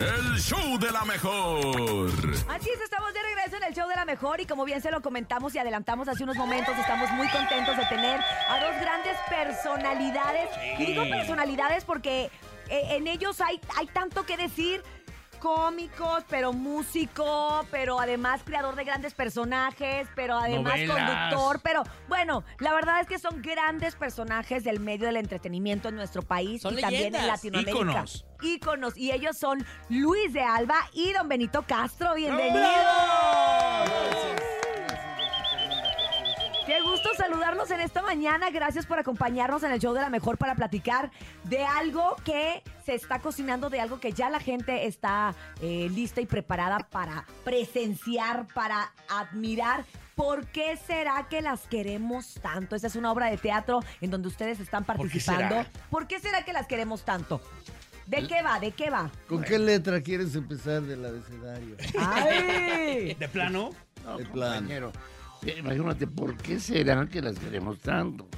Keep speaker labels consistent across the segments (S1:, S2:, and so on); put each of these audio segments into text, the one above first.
S1: El show de la mejor.
S2: Así es, estamos de regreso en el show de la mejor y como bien se lo comentamos y adelantamos hace unos momentos, estamos muy contentos de tener a dos grandes personalidades. Y digo personalidades porque eh, en ellos hay, hay tanto que decir. Cómicos, pero músico, pero además creador de grandes personajes, pero además
S3: Novelas.
S2: conductor, pero bueno, la verdad es que son grandes personajes del medio del entretenimiento en nuestro país
S3: Son
S2: y también en. Latinoamérica.
S4: Íconos.
S2: Íconos. Y ellos son Luis de Alba y don Benito Castro. ¡Bienvenidos! Gusto saludarlos en esta mañana. Gracias por acompañarnos en el show de la mejor para platicar de algo que se está cocinando, de algo que ya la gente está eh, lista y preparada para presenciar, para admirar. ¿Por qué será que las queremos tanto? Esa es una obra de teatro en donde ustedes están
S4: qué
S2: participando.
S4: será?
S2: ¿Por qué será que las queremos tanto? ¿De qué va? ¿De qué va?
S5: ¿Con qué letra quieres empezar del abecedario?
S2: ¡Ay!
S4: ¿De plano?
S5: De plan.
S6: compañero, Imagínate, ¿por qué será que las queremos tanto?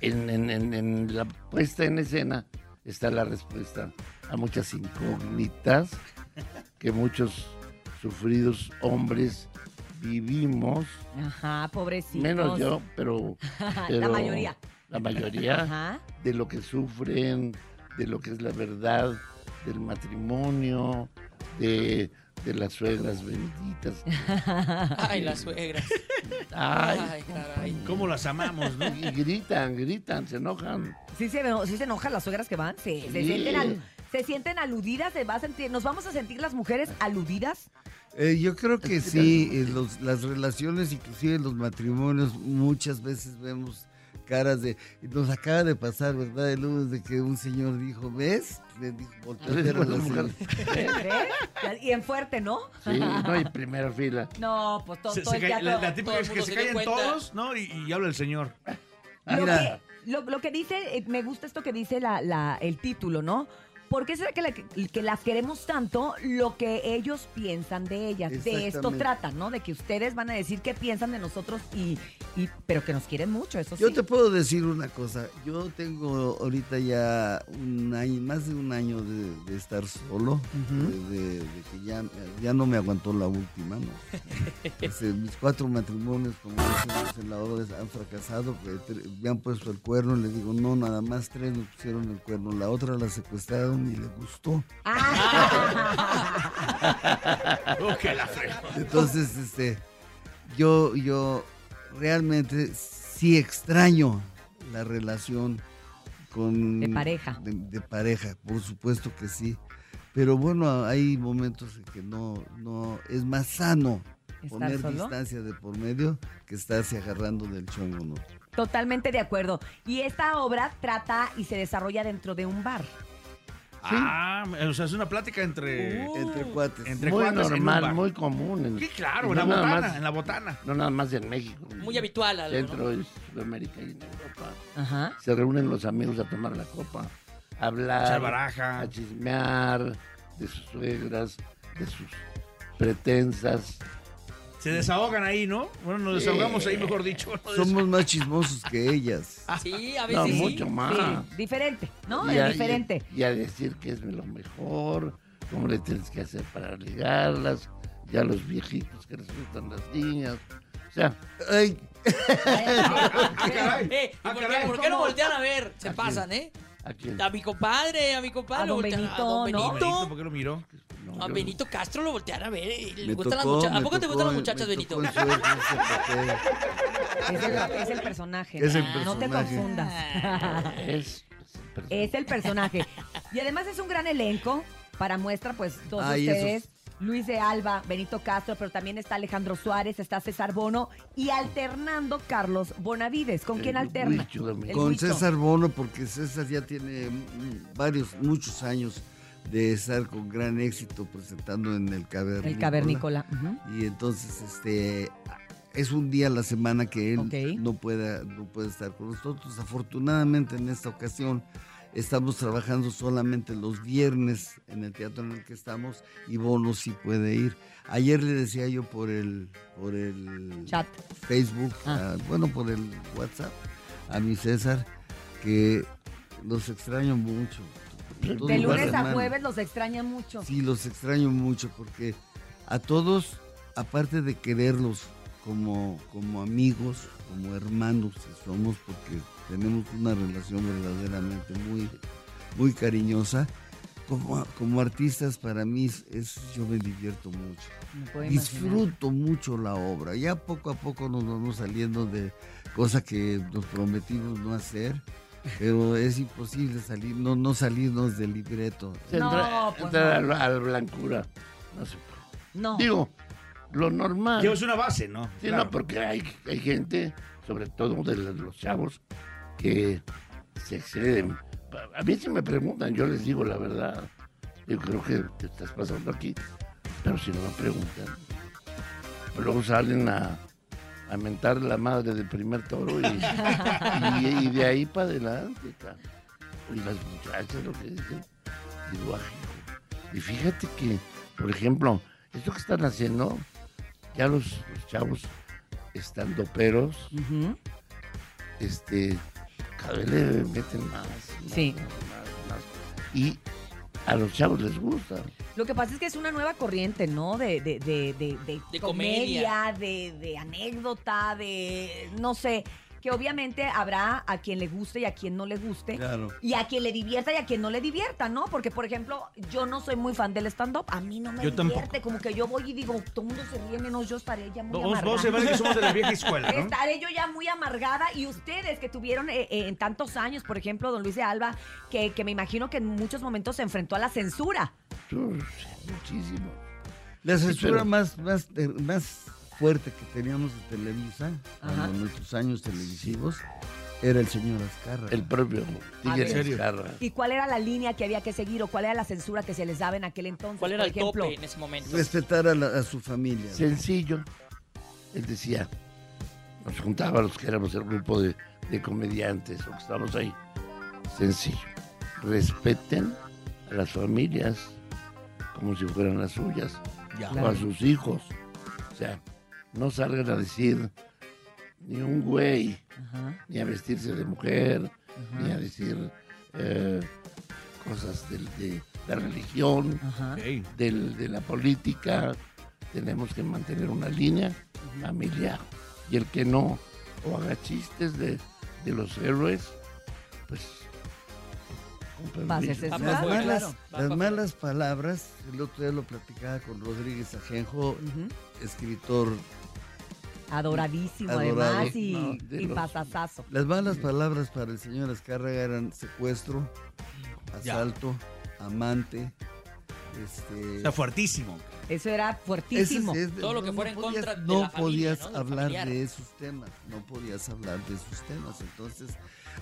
S6: En, en- en- en la puesta en escena está la respuesta a muchas incógnitas que muchos sufridos hombres vivimos,
S2: Ajá, pobrecitos.
S6: menos yo, pero,
S2: La mayoría.
S6: La mayoría
S2: Ajá.
S6: de lo que sufren, de lo que es la verdad del matrimonio, de, de las suegras benditas.
S3: Ay, las suegras.
S6: Ay,
S3: Ay, caray.
S4: ¿Cómo las amamos, no?
S6: y gritan, gritan, se enojan.
S2: ¿Sí se, sí se enojan las suegras que van? Sí. ¿Se,
S6: Sí.
S2: sienten, al- se sienten aludidas? ¿Se va a sentir, ¿Nos vamos a sentir las mujeres aludidas?
S5: Eh, yo creo que sí, eh, los- las relaciones, inclusive los matrimonios, muchas veces vemos caras de... Nos acaba de pasar, ¿verdad? El lunes de que un señor dijo, ¿ves? Le dijo, volteó a ver a
S6: Cuando
S5: la
S6: mujer-.
S2: ¿Ves? Y en fuerte, ¿no?
S6: Sí, no, y primera fila.
S2: No, pues todo,
S4: Se-
S2: todo
S4: se
S2: el
S4: la, la típica es que se
S3: se dio
S4: callan
S3: cuenta.
S4: todos, ¿no? Y, y habla el señor.
S2: Lo
S5: Mira.
S2: que, lo, lo que dice, eh, me gusta esto que dice la, la- el título, ¿no? ¿Por qué será que, la- que las queremos tanto lo que ellos piensan de ellas? De esto
S5: Exactamente.
S2: trata, ¿no? De que ustedes van a decir qué piensan de nosotros y, y pero que nos quieren mucho, eso sí.
S5: Yo te puedo decir una cosa, yo tengo ahorita ya un año, más de un año de, de estar solo, de, de- de que ya, ya no me aguantó la última, ¿no? Este, mis cuatro matrimonios, como decimos en la obra, han fracasado, tre- me han puesto el cuerno, le digo, no, nada más tres me pusieron el cuerno, la otra la secuestraron y le gustó.
S2: Ah.
S5: Entonces, este, yo, yo realmente sí extraño la relación con...
S2: De pareja.
S5: De, de pareja, por supuesto que sí. Pero bueno, hay momentos en que no, no, es más sano
S2: ¿Estar
S5: poner
S2: solo?
S5: distancia de por medio que estarse agarrando del chongo, ¿no?
S2: Totalmente de acuerdo. Y esta obra trata y se desarrolla dentro de un bar.
S4: Ah, o sea, es una plática entre...
S2: Uh.
S5: Entre cuates.
S4: Entre
S6: muy
S4: cuates
S6: normal, muy común. En,
S4: Sí, claro, en la
S6: no
S4: botana,
S6: más-
S4: en la botana.
S6: No nada más en México.
S3: Muy habitual algo,
S6: Centro
S3: ¿no?
S6: y Sudamérica y en Europa.
S2: Ajá.
S6: Se reúnen los amigos a tomar la copa, a hablar,
S4: Echar baraja.
S6: a chismear de sus suegras, de sus pretensas.
S4: Se desahogan ahí, ¿no? Bueno, nos desahogamos ahí, mejor dicho. ¿no?
S5: Somos más chismosos que ellas.
S3: Sí, a
S6: No,
S3: veces sí.
S6: mucho más.
S2: Sí, diferente, ¿no?
S6: Y
S2: Es
S6: a-
S2: diferente.
S6: Y, y a decir que es lo mejor, cómo le tienes que hacer para ligarlas, ya los viejitos que les gustan las niñas. O sea,
S5: Ay,
S4: caray.
S3: ¿y
S4: Ah,
S3: por, qué,
S4: caray,
S3: por qué no voltean a ver? Se pasan, ¿eh?
S6: ¿A quién?
S3: A mi compadre, a mi compadre.
S2: A don Benito,
S3: a don
S2: ¿no?
S3: Benito.
S4: ¿Por qué lo miró?
S6: No,
S3: A
S6: yo-
S3: Benito Castro lo voltean a ver. eh, ¿Le
S5: me
S3: gustan las
S5: tocó,
S3: muchachas? ¿A
S5: me
S3: poco te gustan las
S5: me
S3: muchachas,
S5: tocó
S3: Benito?
S5: ese.
S2: Es el, es el personaje.
S5: Es el
S2: No te
S5: personaje.
S2: confundas.
S6: Es,
S2: Es el personaje. Y además es un gran elenco. Para muestra, pues, todos
S5: Ay,
S2: ustedes. Luis de Alba, Benito Castro, pero también está Alejandro Suárez, está César Bono y alternando Carlos Bonavides. ¿Con quién alterna?
S5: Con
S2: Huicho.
S5: César Bono, porque César ya tiene mm, varios, muchos años de estar con gran éxito presentando en el Cavernícola.
S2: El cavernícola.
S5: Y entonces, este, es un día a la semana que él no, pueda, no puede estar con nosotros. Afortunadamente en esta ocasión estamos trabajando solamente los viernes en el teatro en el que estamos y Bono sí puede ir. Ayer le decía yo por el, por el
S2: Chat.
S5: Facebook,
S2: Ah.
S5: ah, bueno, por el WhatsApp, a mi César, que los extraño mucho.
S2: De lunes a jueves los extrañan mucho.
S5: Sí, los extraño mucho porque a todos, aparte de quererlos como, como amigos, como hermanos que somos, porque tenemos una relación verdaderamente muy, muy cariñosa, como, como artistas para mí es, es- yo me divierto mucho.
S2: Me puedo imaginar.
S5: Disfruto mucho la obra. Ya poco a poco nos vamos saliendo de cosas que nos prometimos no hacer, pero es imposible salir, no, no salirnos del libreto.
S2: No, pues
S6: entrar
S2: no.
S6: a la- a la blancura. No se puede.
S2: No.
S6: Digo, lo normal.
S4: Llevas una base, ¿no?
S6: Sí,
S4: Claro.
S6: no, porque hay, hay gente, sobre todo de los chavos, que se exceden. A mí si me preguntan, yo les digo la verdad. Yo creo que te estás pasando aquí. Pero si no me preguntan, luego salen a, a mentar la madre del primer toro y, y- y de ahí para adelante. Y las muchachas lo que dicen. Y fíjate que, por ejemplo, esto que están haciendo, ya los, los chavos están doperos,
S2: Ujú.
S6: este, cada vez le meten más. más,
S2: Sí.
S6: más, más, más. Y a los chavos les gusta.
S2: Lo que pasa es que es una nueva corriente, ¿no? De, de, de, de, de
S3: De
S2: comedia, de, de anécdota, de no sé, que obviamente habrá a quien le guste y a quien no le guste.
S5: Claro.
S2: Y a quien le divierta y a quien no le divierta, ¿no? Porque, por ejemplo, yo no soy muy fan del stand-up. A mí no me
S4: Yo
S2: divierte.
S4: tampoco.
S2: Como que yo voy y digo, todo el mundo se ríe menos yo estaré ya muy
S4: Vos,
S2: amargada.
S4: vos se vale que somos de la vieja escuela, ¿no?
S2: Estaré yo ya muy amargada y ustedes que tuvieron eh, eh, en tantos años, por ejemplo, don Luis de Alba, que, que me imagino que en muchos momentos se enfrentó a la censura.
S6: Uf, Muchísimo.
S5: La
S6: Sí,
S5: censura
S6: pero-
S5: más, más, eh, más fuerte que teníamos en Televisa, en nuestros años televisivos, era el señor Azcarra.
S6: El propio. Tigre Escarra.
S2: ¿Y cuál era la línea que había que seguir o cuál era la censura que se les daba en aquel entonces?
S3: ¿Cuál era
S2: por
S3: el
S2: ejemplo?
S3: tope en ese momento?
S5: Respetar a, la- a su familia.
S6: Sencillo. Él decía, nos juntaba los que éramos el grupo de, de comediantes o que estábamos ahí. Sencillo. Respeten a las familias como si fueran las suyas
S4: Ya.
S6: o a sus hijos. O sea, no salgan a decir ni un güey,
S2: Ajá,
S6: ni a vestirse de mujer,
S2: ajá,
S6: ni a decir eh, cosas del- de, la religión, del- de la política. Tenemos que mantener una línea familiar. Y el que no o haga chistes de, de los héroes, pues...
S5: Las, malas,
S3: claro.
S5: Las malas palabras, el otro día lo platicaba con Rodríguez Ajenjo, escritor.
S2: Adoradísimo,
S5: Adorado.
S2: además, y,
S6: No,
S2: y
S6: los-
S2: pasasazo.
S5: Las malas palabras para el señor Azcárraga eran secuestro,
S4: Ya.
S5: asalto, amante. Este,
S4: Está fuertísimo.
S2: Eso era
S5: es-
S2: fuertísimo.
S5: es-
S3: Todo lo que fuera en
S5: podías-
S3: contra de
S5: no
S3: la familia,
S5: podías
S3: ¿no?
S5: Hablar
S3: familiar.
S5: de esos temas, no podías hablar de esos temas. Entonces,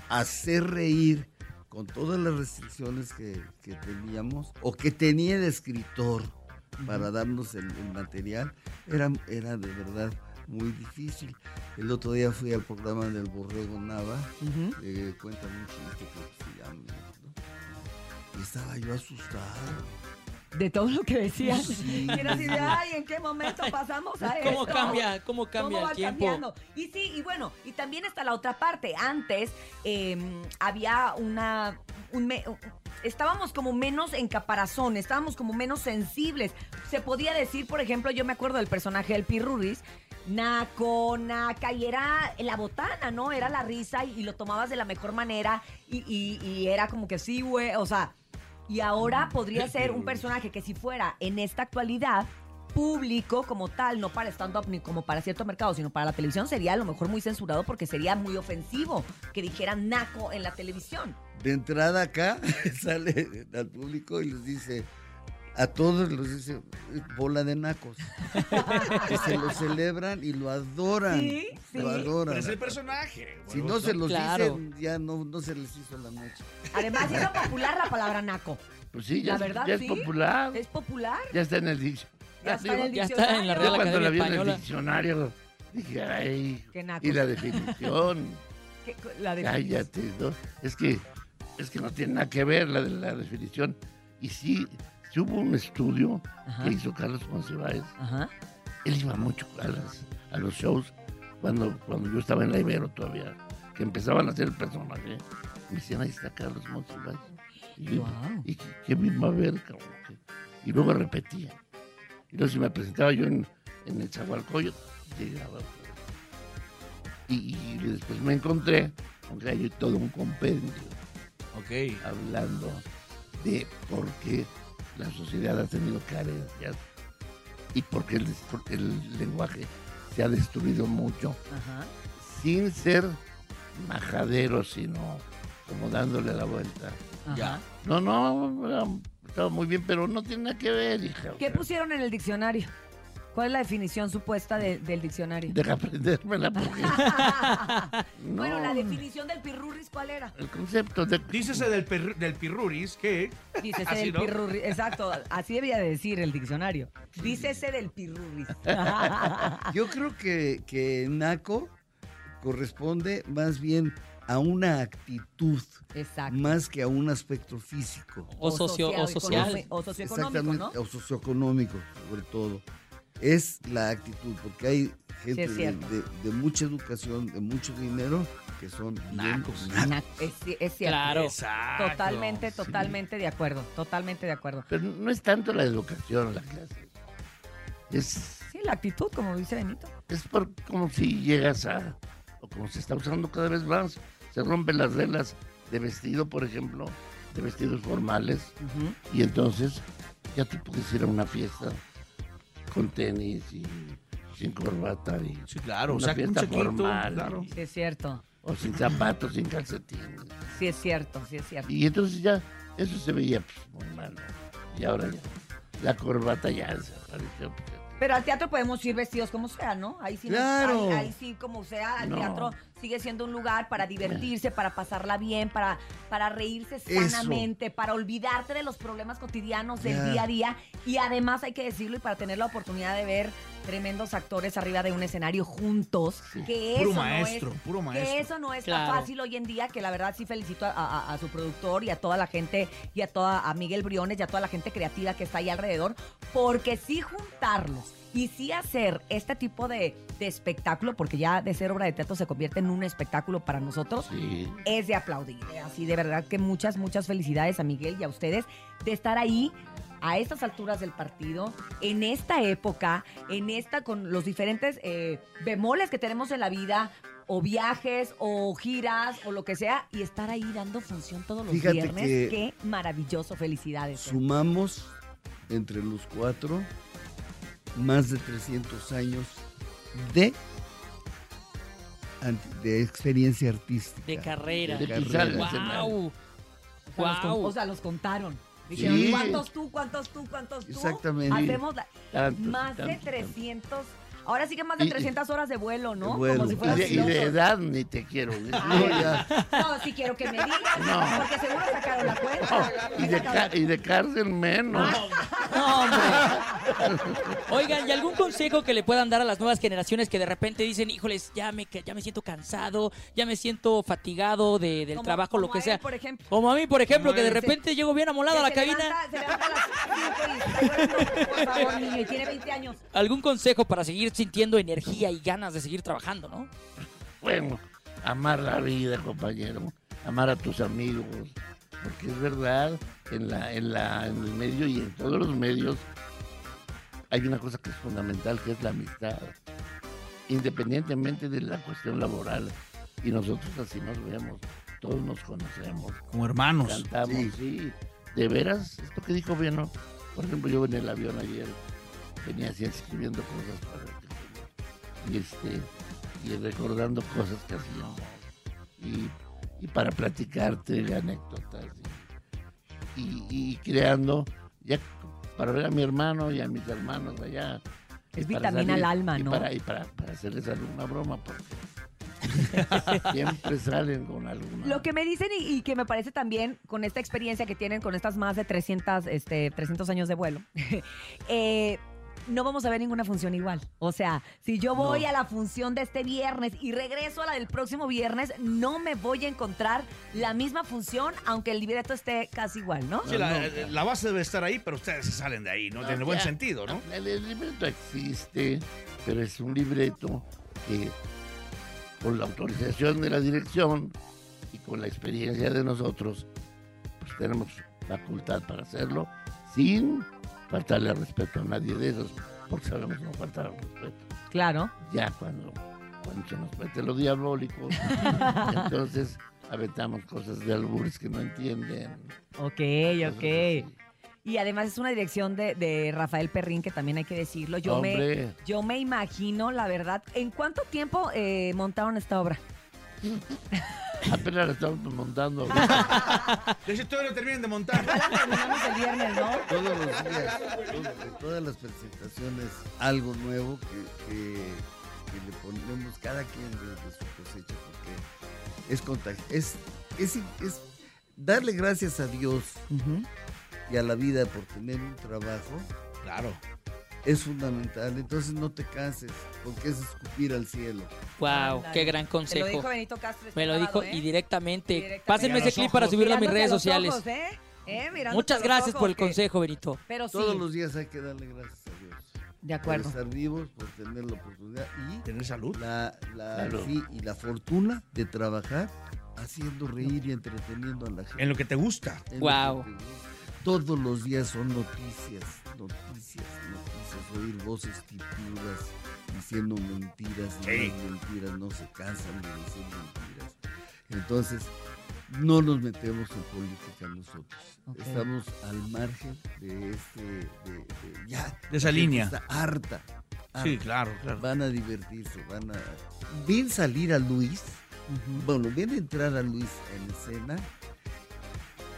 S5: hacer reír con todas las restricciones que, que teníamos o que tenía el escritor para darnos el, el material, era, era de verdad muy difícil. El otro día fui al programa del Borrego Nava, eh, cuéntame un chiste que se llama, ¿no? Y estaba yo asustado.
S2: De todo lo que decían.
S5: Sí.
S2: Y era así de, ay, ¿en qué momento pasamos a
S3: ¿Cómo
S2: esto?
S3: cambia, cómo cambia
S2: ¿Cómo va
S3: el tiempo?
S2: cambiando? Y sí, y bueno, y también está la otra parte. Antes eh, había una... un me- estábamos como menos en caparazón, estábamos como menos sensibles. Se podía decir, por ejemplo, yo me acuerdo del personaje del Pirurris, Naco, Naca, y era la botana, ¿no? Era la risa y, y lo tomabas de la mejor manera y, y- y era como que sí, güey, o sea... Y ahora podría ser un personaje que si fuera en esta actualidad público como tal, no para stand-up ni como para cierto mercado, sino para la televisión, sería a lo mejor muy censurado porque sería muy ofensivo que dijeran naco en la televisión.
S5: de entrada acá sale al público y les dice a todos les dice bola de nacos que se lo celebran y lo adoran
S2: Sí, sí.
S5: lo adoran
S4: Pero es el personaje.
S5: si no se los
S3: Claro.
S5: dicen ya no, no se les hizo la noche
S2: Además, hizo popular la palabra naco.
S6: Pues sí, ya,
S2: La
S6: es-
S2: verdad,
S6: ya es
S2: sí.
S6: popular.
S2: Es popular.
S6: Ya está en el diccionario.
S2: Ya está en el
S3: Ya está en la
S2: diccionario.
S6: Yo
S3: Real
S6: cuando la
S3: Academia
S6: vi en el diccionario dije, ay,
S2: Qué naco.
S6: y la definición,
S2: ¿Qué- La de-
S6: cállate, ¿no? Es que, es que no tiene nada que ver la de la definición. Y sí, sí hubo un estudio
S2: Ajá.
S6: que hizo Carlos Monsiváis. Él iba mucho a, las- a los shows cuando, cuando yo estaba en la Ibero todavía, que empezaban a hacer el personaje. Me decían, ahí está Carlos Monsiváis. Y, yo,
S2: Guau.
S6: y que- qué mismo a ver, cabrón. Y luego repetía. Y luego si me presentaba yo en, en el Chahualcoyo, llegaba. Y, y después me encontré, aunque hay todo un compendio
S4: Ok.
S6: hablando de por qué la sociedad ha tenido carencias y por qué el, el lenguaje se ha destruido mucho
S2: Ajá.
S6: sin ser majadero, sino como dándole la vuelta.
S2: Ajá.
S6: No, no, estaba muy bien, pero no tiene nada que ver, hija.
S2: ¿Qué pusieron en el diccionario? ¿Cuál es la definición supuesta de- del diccionario?
S6: Deja aprendérmela porque... no,
S2: Bueno, la definición del pirurris, ¿cuál era?
S6: El concepto de...
S4: Dícese del, perru- del pirruris que.
S2: Dícese
S4: Así,
S2: del
S4: ¿no?
S2: pirurris. Exacto, así debía de decir el diccionario. Dícese del pirurris.
S5: Yo creo que, que Naco corresponde más bien a una actitud,
S2: Exacto.
S5: más que a un aspecto físico.
S3: O, socio, o social.
S2: O socioeconómico,
S5: Exactamente,
S2: ¿no?
S5: o socioeconómico, sobre todo. Es la actitud, porque hay gente de,
S2: cierto.
S5: de- de mucha educación, de mucho dinero, que son bien
S4: Nacos.
S5: nacos.
S2: Es, es cierto.
S3: Claro.
S4: Exacto.
S2: Totalmente,
S6: Sí.
S2: totalmente de acuerdo. Totalmente de acuerdo.
S6: Pero no es tanto la educación la clase. Es,
S2: Sí, la actitud, como dice Benito.
S6: es por, como si llegas a... O como se está usando cada vez más. Se rompen las reglas de vestido, por ejemplo, de vestidos formales. Y entonces ya te puedes ir a una fiesta con tenis y sin corbata y
S4: Sí, claro. O
S6: una
S4: un
S6: fiesta
S4: chaquito.
S6: formal
S4: Claro.
S2: Sí, es cierto.
S6: o sin zapatos, sin calcetines.
S2: Sí, es cierto, sí, es cierto.
S6: Y entonces ya eso se veía pues, muy mal. ¿no? Y ahora ya la corbata ya desapareció. pues,
S2: Pero al teatro podemos ir vestidos como sea, ¿no? Ahí sí,
S5: Claro.
S2: ahí, ahí sí como sea,
S6: No.
S2: teatro sigue siendo un lugar para divertirse, para pasarla bien, para, para reírse
S5: Eso.
S2: sanamente, para olvidarte de los problemas cotidianos del día a día. Y además hay que decirlo y para tener la oportunidad de ver tremendos actores arriba de un escenario juntos,
S6: Sí.
S2: que
S4: Puro
S2: eso
S4: maestro,
S2: no es,
S4: puro
S2: que
S4: maestro.
S2: eso no es tan fácil hoy en día, que la verdad sí felicito a, a- a su productor y a toda la gente y a toda a Miguel Briones y a toda la gente creativa que está ahí alrededor, porque sí juntarlos y sí hacer este tipo de, de espectáculo, porque ya de ser obra de teatro se convierte en un espectáculo para nosotros,
S6: Sí.
S2: es de aplaudir. ¿eh? Así de verdad que muchas, muchas felicidades a Miguel y a ustedes de estar ahí a estas alturas del partido, en esta época, en esta con los diferentes eh, bemoles que tenemos en la vida, o viajes, o giras, o lo que sea, y estar ahí dando función todos los
S5: Fíjate
S2: viernes.
S5: que-
S2: Qué maravilloso, felicidades. ¿eh?
S5: Sumamos entre los cuatro más de 300 años de, de experiencia artística.
S3: De carrera.
S6: De
S5: carrera.
S6: pisar el
S3: Wow.
S6: escenario.
S2: O sea, los con-
S3: Wow.
S2: o sea, los contaron. Dijeron,
S5: Sí.
S2: ¿cuántos tú, cuántos tú, cuántos tú?
S5: Exactamente.
S2: Hacemos la-
S6: Tantos,
S2: más de
S6: tantos,
S2: 300, ahora sí que más de
S6: Y-
S2: 300 horas de vuelo, ¿no?
S5: De vuelo.
S2: Como si
S6: Y
S2: fueran
S6: de, y de edad ni te quiero.
S5: No, ya.
S2: No, sí quiero que me digas,
S6: No.
S2: porque seguro sacaron la cuenta.
S6: Y de, y de cárcel menos.
S3: No, hombre. Oigan, ¿y algún consejo que le puedan dar a las nuevas generaciones que de repente dicen, híjoles, ya me, ya me siento cansado, ya me siento fatigado de- del
S2: Como-
S3: trabajo, lo
S2: como
S3: que
S2: a él,
S3: sea?
S2: por ejemplo.
S3: Como a mí, por ejemplo,
S4: Como
S3: que de repente llego bien amolado a la
S2: Que se
S3: cabina.
S2: levanta- se levanta a las 5 y está llorando, por favor, niño, y tiene 20 años.
S3: ¿Algún consejo para seguir sintiendo energía y ganas de seguir trabajando, no?
S6: Bueno, amar la vida, compañero. Amar a tus amigos. Porque es verdad, en, la, en, la, en el medio y en todos los medios hay una cosa que es fundamental, que es la amistad. Independientemente de la cuestión laboral. Y nosotros así nos vemos. Todos nos conocemos.
S4: Como hermanos.
S6: Cantamos,
S5: Sí.
S6: sí. De veras, esto que dijo bien, ¿no? Por ejemplo, yo en el avión ayer venía así escribiendo cosas para y este y recordando cosas que hacíamos y, y para platicarte de anécdotas y, y- y creando ya para ver a mi hermano y a mis hermanos allá
S2: Es vitamina al alma,
S6: y
S2: ¿no?
S6: para, y para, para hacerles alguna broma porque siempre salen con alguna
S2: Lo que me dicen y, y que me parece también con esta experiencia que tienen con estas más de 300, este, 300 años de vuelo, eh, no vamos a ver ninguna función igual. O sea, si yo voy a la función de este viernes y regreso a la del próximo viernes, no me voy a encontrar la misma función, aunque el libreto esté casi igual, ¿no?
S4: Sí, la, la base debe estar ahí, pero ustedes se salen de ahí, ¿no?
S6: No,
S4: En el buen sentido, ¿no?
S6: El, el libreto existe, pero es un libreto que con la autorización de la dirección y con la experiencia de nosotros, pues tenemos facultad para hacerlo sin faltarle al respeto a nadie de esos, porque sabemos no faltar al respeto.
S2: Claro.
S6: Ya cuando, cuando se nos mete lo diabólico, entonces aventamos cosas de albures que no entienden.
S2: Ok, ok.
S6: así.
S2: Y además es una dirección de, de Rafael Perrín, que también hay que decirlo. Yo, me, yo me imagino, la verdad, ¿en cuánto tiempo eh, montaron esta obra?
S6: Apenas la estamos montando.
S4: De hecho, todavía no terminan de montar.
S2: Terminamos el viernes, ¿no?
S5: Todos los días, todo- en todas las presentaciones, algo nuevo que, que- que le ponemos cada quien desde su cosecha, porque es contagio. Es, es, es darle gracias a Dios y a la vida por tener un trabajo
S4: Claro.
S5: Es fundamental. Entonces no te canses, porque es escupir al cielo.
S3: Wow, qué gran
S2: Te lo
S3: consejo.
S2: dijo Benito Castro. este
S3: Me lo dijo
S2: ¿eh?
S3: y directamente.
S2: Directamente.
S3: Pásenme ese clip para
S4: ojos.
S3: subirlo a mis redes
S2: a los
S3: sociales.
S2: ojos, ¿eh? ¿Eh?
S3: Muchas gracias por el
S2: ojos,
S3: consejo, Benito.
S2: Pero sí,
S5: Todos los días hay que darle gracias a Dios.
S2: de
S5: Por
S2: acuerdo.
S5: estar vivos, por tener la oportunidad y
S4: Tener salud.
S5: la, la-
S6: Claro.
S5: sí, y la fortuna de trabajar haciendo reír y entreteniendo a la gente.
S4: En lo que te gusta.
S5: Es lo
S3: Guau.
S5: que te gusta. Todos los días son noticias, noticias, noticias, oír voces tipudas diciendo mentiras y
S4: Sí.
S5: más mentiras, no se cansan de decir mentiras. Entonces, no nos metemos en política nosotros. Estamos al margen de este, de, de- ya.
S4: De esa línea.
S5: Está harta.
S4: Sí, claro, claro.
S5: Van a divertirse, van a... Ven salir a Luis bueno, ven entrar a Luis en escena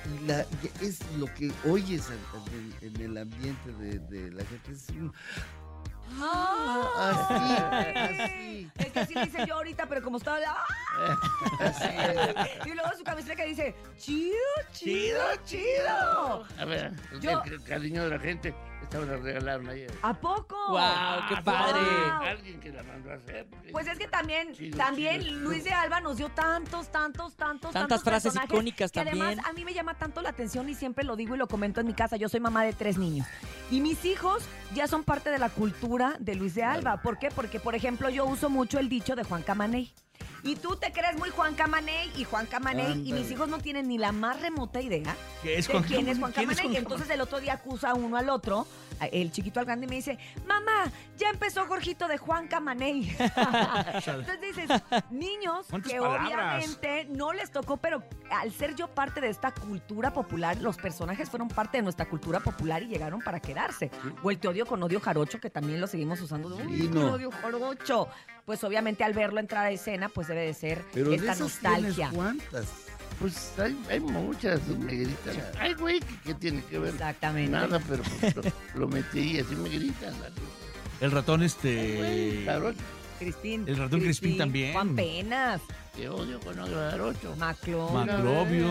S5: y la, y es lo que oyes en, en- en el ambiente de, de la gente. Es un, así, así.
S2: Es que así le hice yo ahorita, pero como estaba... ¡ah! Y luego su camiseta que dice, chido, chido, chido.
S6: A ver,
S2: Yo-
S6: el, cariño de la gente, me la regalaron ayer.
S2: ¿A poco?
S3: Wow, qué padre.
S2: Wow.
S6: Alguien que la mandó a hacer. porque-
S2: Pues es que también,
S6: Chido,
S2: también
S6: chido.
S2: Luis de Alba nos dio tantos, tantos, tantos,
S3: Tantas
S2: tantos
S3: frases icónicas
S2: que
S3: también.
S2: además a mí me llama tanto la atención y siempre lo digo y lo comento en mi casa. Yo soy mamá de tres niños y mis hijos ya son parte de la cultura de Luis de Alba. ¿Por qué? Porque, por ejemplo, yo uso mucho el dicho de Juan Camaney. Y tú te crees muy Juan Camaney y Juan Camaney y mis hijos no tienen ni la más remota idea
S4: ¿Qué es
S2: de quién es? Juan
S4: ¿Quién es
S2: Camaney.
S4: Juan
S2: Y entonces el otro día acusa uno al otro, el chiquito al grande, me dice, mamá, ya empezó Jorgito de Juan Camaney. entonces dices, niños
S4: ¿Cuántas
S2: que
S4: palabras?
S2: obviamente no les tocó, pero al ser yo parte de esta cultura popular, los personajes fueron parte de nuestra cultura popular y llegaron para quedarse. O el te odio con odio jarocho, que también lo seguimos usando. de, Uy,
S5: Sí,
S2: te
S5: no.
S2: odio jarocho. Pues obviamente al verlo entrar a escena, pues debe de ser
S5: Pero de
S2: esta
S5: esas
S2: nostalgia.
S5: cuántas.
S6: Pues hay, hay muchas miguelitas. Ay, güey, ¿qué, qué tiene que ver?
S2: Exactamente.
S6: Nada, pero pues, lo, lo metí y así me gritan.
S4: El ratón
S6: Güey,
S4: este...
S2: Cristín.
S4: El ratón Crispín también.
S2: Juan Penas.
S6: que odio con.
S2: Maclón.
S4: Mac- Maclovio.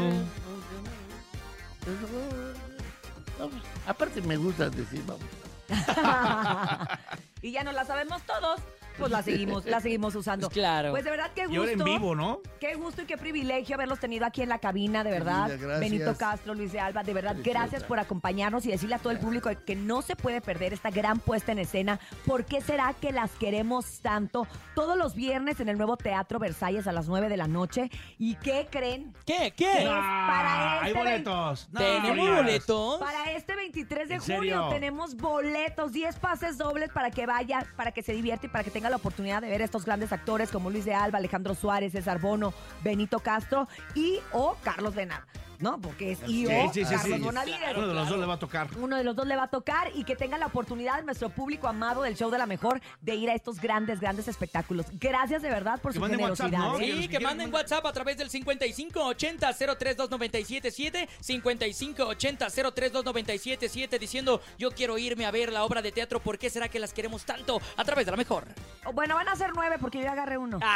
S6: Vamos, aparte me gusta decir, vamos.
S2: y ya no la sabemos todos, pues la seguimos, la seguimos usando.
S3: Pues claro.
S2: Pues de verdad, qué
S4: Y ahora
S2: gusto.
S4: en vivo, ¿no?
S2: Qué gusto y qué privilegio haberlos tenido aquí en la cabina, de verdad.
S5: Gracias.
S2: Benito Castro, Luis de Alba, de verdad, gracias por acompañarnos y decirle a todo el público que no se puede perder esta gran puesta en escena. ¿Por qué será que las queremos tanto? Todos los viernes en el nuevo Teatro Versalles a las 9 de la noche. ¿Y qué creen?
S3: ¿Qué?
S2: ¿Qué? Para
S4: hay
S2: este
S4: boletos. No,
S3: ¿Tenemos boletos?
S2: Para este 23 de
S4: ¿En
S2: junio
S4: serio?
S2: tenemos boletos, 10 pases dobles para que vaya, para que se divierta y para que tenga la oportunidad de ver estos grandes actores como Luis de Alba, Alejandro Suárez, César Bono, Benito Castro y o Carlos Benal. ¿No? Porque es y
S4: Sí,
S2: o
S4: sí, sí,
S2: Carlos
S4: sí.
S2: Bonavides.
S4: Uno de los dos le va a tocar.
S2: Uno de los dos le va a tocar y que tenga la oportunidad nuestro pupúblico amado del show de la mejor de ir a estos grandes, grandes espectáculos. Gracias de verdad por
S4: Que
S2: su
S4: manden WhatsApp,
S2: generosidad.
S4: ¿no?
S2: ¿eh?
S3: Sí,
S4: que
S3: que manden WhatsApp a través del 5580-032977, 5580-032977, diciendo yo quiero irme a ver la obra de teatro, ¿por qué será que las queremos tanto? A través de la mejor.
S2: Oh, Bueno, van a ser nueve porque yo ya agarré uno.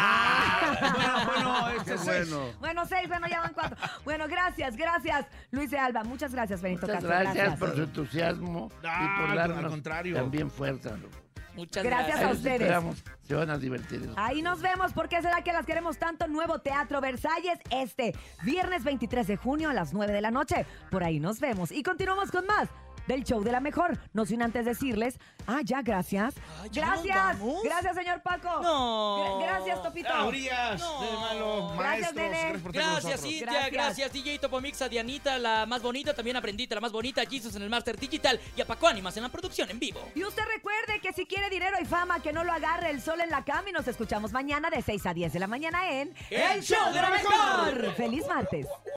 S4: Bueno, bueno, este
S5: bueno.
S2: Bueno, seis, bueno, ya van cuatro. Bueno, gracias, gracias, Luis de Alba. Muchas gracias, Benito
S6: Muchas
S2: Castro.
S6: gracias, por su entusiasmo y por
S4: al
S6: darnos
S4: contrario.
S6: también fuerza.
S3: Muchas
S2: Gracias
S3: gracias.
S2: a ustedes.
S6: esperamos, Se van a divertir.
S2: Ahí nos vemos. ¿Por qué será que las queremos tanto? Nuevo Teatro Versalles este viernes 23 de junio a las 9 de la noche. Por ahí nos vemos. Y continuamos con más del show de la mejor. No sin antes decirles, ah, ya, gracias.
S3: Ah, ¿ya nos
S2: gracias,
S3: vamos?
S2: gracias, señor Paco.
S3: No.
S2: Gra- gracias, Topito.
S4: Urias,
S3: No.
S4: de malo,
S2: Gracias, nene.
S4: Gracias.
S3: Cintia.
S2: Gracias.
S3: Gracias, DJ Topomixa, Dianita, la más bonita. También aprendiste, la más bonita. Jesus en el Master Digital. Y a Paco Ánimas en la producción en vivo.
S2: Y usted recuerde que si quiere dinero y fama, que no lo agarre el sol en la cama y nos escuchamos mañana de 6 a 10 de la mañana en
S3: El Show de la Mejor.
S2: ¡Feliz martes!